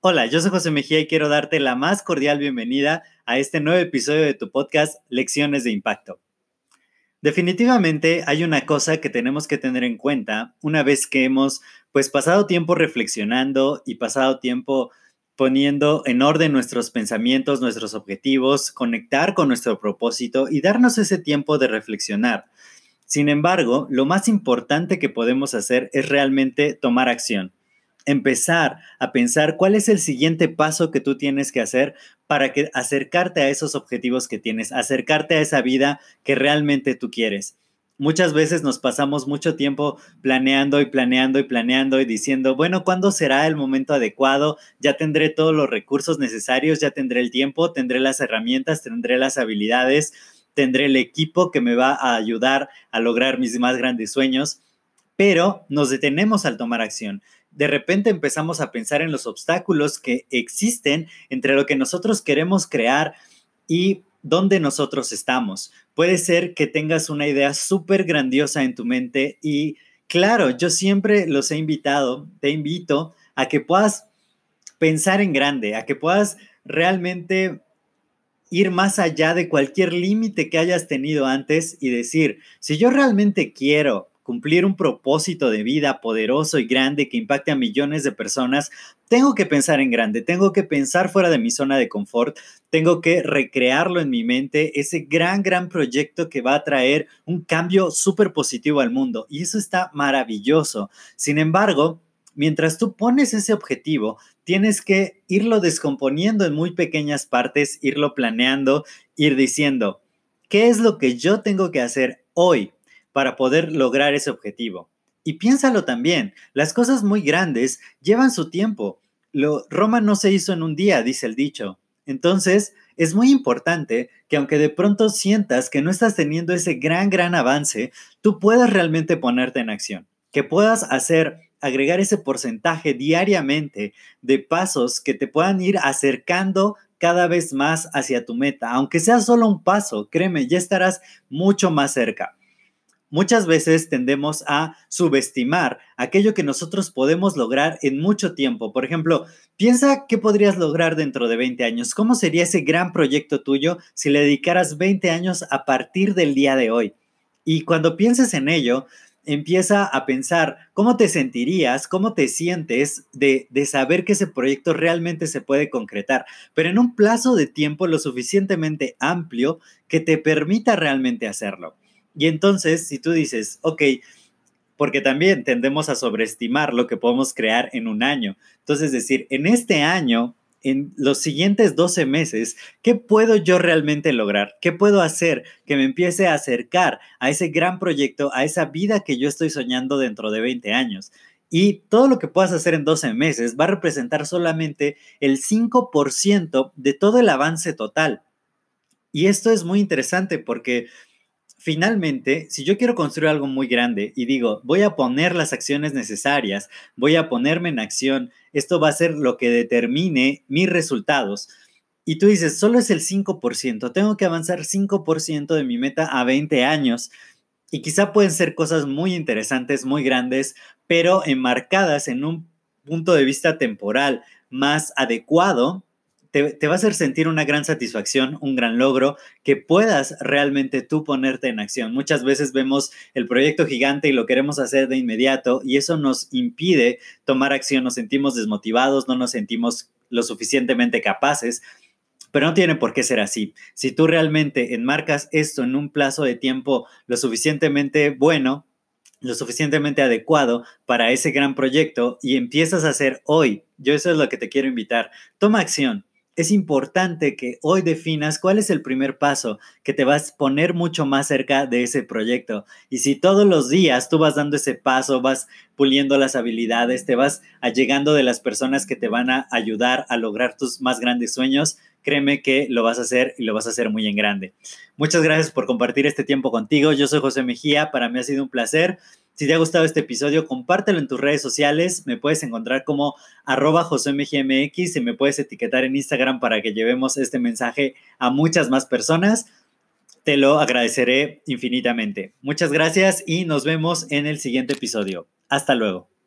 Hola, yo soy José Mejía y quiero darte la más cordial bienvenida a este nuevo episodio de tu podcast Lecciones de Impacto. Definitivamente hay una cosa que tenemos que tener en cuenta una vez que hemos pues pasado tiempo reflexionando y pasado tiempo poniendo en orden nuestros pensamientos, nuestros objetivos, conectar con nuestro propósito y darnos ese tiempo de reflexionar. Sin embargo, lo más importante que podemos hacer es realmente tomar acción empezar a pensar cuál es el siguiente paso que tú tienes que hacer para que acercarte a esos objetivos que tienes, acercarte a esa vida que realmente tú quieres. Muchas veces nos pasamos mucho tiempo planeando y planeando y planeando y diciendo, bueno, ¿cuándo será el momento adecuado? Ya tendré todos los recursos necesarios, ya tendré el tiempo, tendré las herramientas, tendré las habilidades, tendré el equipo que me va a ayudar a lograr mis más grandes sueños, pero nos detenemos al tomar acción de repente empezamos a pensar en los obstáculos que existen entre lo que nosotros queremos crear y dónde nosotros estamos. Puede ser que tengas una idea súper grandiosa en tu mente y claro, yo siempre los he invitado, te invito a que puedas pensar en grande, a que puedas realmente ir más allá de cualquier límite que hayas tenido antes y decir, si yo realmente quiero cumplir un propósito de vida poderoso y grande que impacte a millones de personas, tengo que pensar en grande, tengo que pensar fuera de mi zona de confort, tengo que recrearlo en mi mente, ese gran, gran proyecto que va a traer un cambio súper positivo al mundo. Y eso está maravilloso. Sin embargo, mientras tú pones ese objetivo, tienes que irlo descomponiendo en muy pequeñas partes, irlo planeando, ir diciendo, ¿qué es lo que yo tengo que hacer hoy para poder lograr ese objetivo. Y piénsalo también, las cosas muy grandes llevan su tiempo. Roma no se hizo en un día, dice el dicho. Entonces, es muy importante que aunque de pronto sientas que no estás teniendo ese gran, gran avance, tú puedas realmente ponerte en acción, que puedas hacer, agregar ese porcentaje diariamente de pasos que te puedan ir acercando cada vez más hacia tu meta. Aunque sea solo un paso, créeme, ya estarás mucho más cerca. Muchas veces tendemos a subestimar aquello que nosotros podemos lograr en mucho tiempo. Por ejemplo, piensa qué podrías lograr dentro de 20 años. ¿Cómo sería ese gran proyecto tuyo si le dedicaras 20 años a partir del día de hoy? Y cuando pienses en ello, empieza a pensar cómo te sentirías, cómo te sientes de, de, saber que ese proyecto realmente se puede concretar, pero en un plazo de tiempo lo suficientemente amplio que te permita realmente hacerlo. Y entonces, si tú dices, ok, porque también tendemos a sobreestimar lo que podemos crear en un año. Entonces, decir, en este año, en los siguientes 12 meses, ¿qué puedo yo realmente lograr? ¿Qué puedo hacer que me empiece a acercar a ese gran proyecto, a esa vida que yo estoy soñando dentro de 20 años? Y todo lo que puedas hacer en 12 meses va a representar solamente el 5% de todo el avance total. Y esto es muy interesante porque finalmente, si yo quiero construir algo muy grande y digo, voy a poner las acciones necesarias, voy a ponerme en acción, esto va a ser lo que determine mis resultados. Y tú dices, solo es el 5%, tengo que avanzar 5% de mi meta a 20 años. Y quizá pueden ser cosas muy interesantes, muy grandes, pero enmarcadas en un punto de vista temporal más adecuado te, va a hacer sentir una gran satisfacción, un gran logro, que puedas realmente tú ponerte en acción. Muchas veces vemos el proyecto gigante y lo queremos hacer de inmediato y eso nos impide tomar acción, nos sentimos desmotivados, no nos sentimos lo suficientemente capaces. Pero no tiene por qué ser así. Si tú realmente enmarcas esto en un plazo de tiempo lo suficientemente bueno, lo suficientemente adecuado para ese gran proyecto y empiezas a hacer hoy, yo eso es lo que te quiero invitar. Toma acción, es importante que hoy definas cuál es el primer paso que te vas a poner mucho más cerca de ese proyecto. Y si todos los días tú vas dando ese paso, vas puliendo las habilidades, te vas allegando de las personas que te van a ayudar a lograr tus más grandes sueños, créeme que lo vas a hacer y lo vas a hacer muy en grande. Muchas gracias por compartir este tiempo contigo. Yo soy José Mejía, para mí ha sido un placer. Si te ha gustado este episodio, compártelo en tus redes sociales. Me puedes encontrar como arroba josemgmx y me puedes etiquetar en Instagram para que llevemos este mensaje a muchas más personas. Te lo agradeceré infinitamente. Muchas gracias y nos vemos en el siguiente episodio. Hasta luego.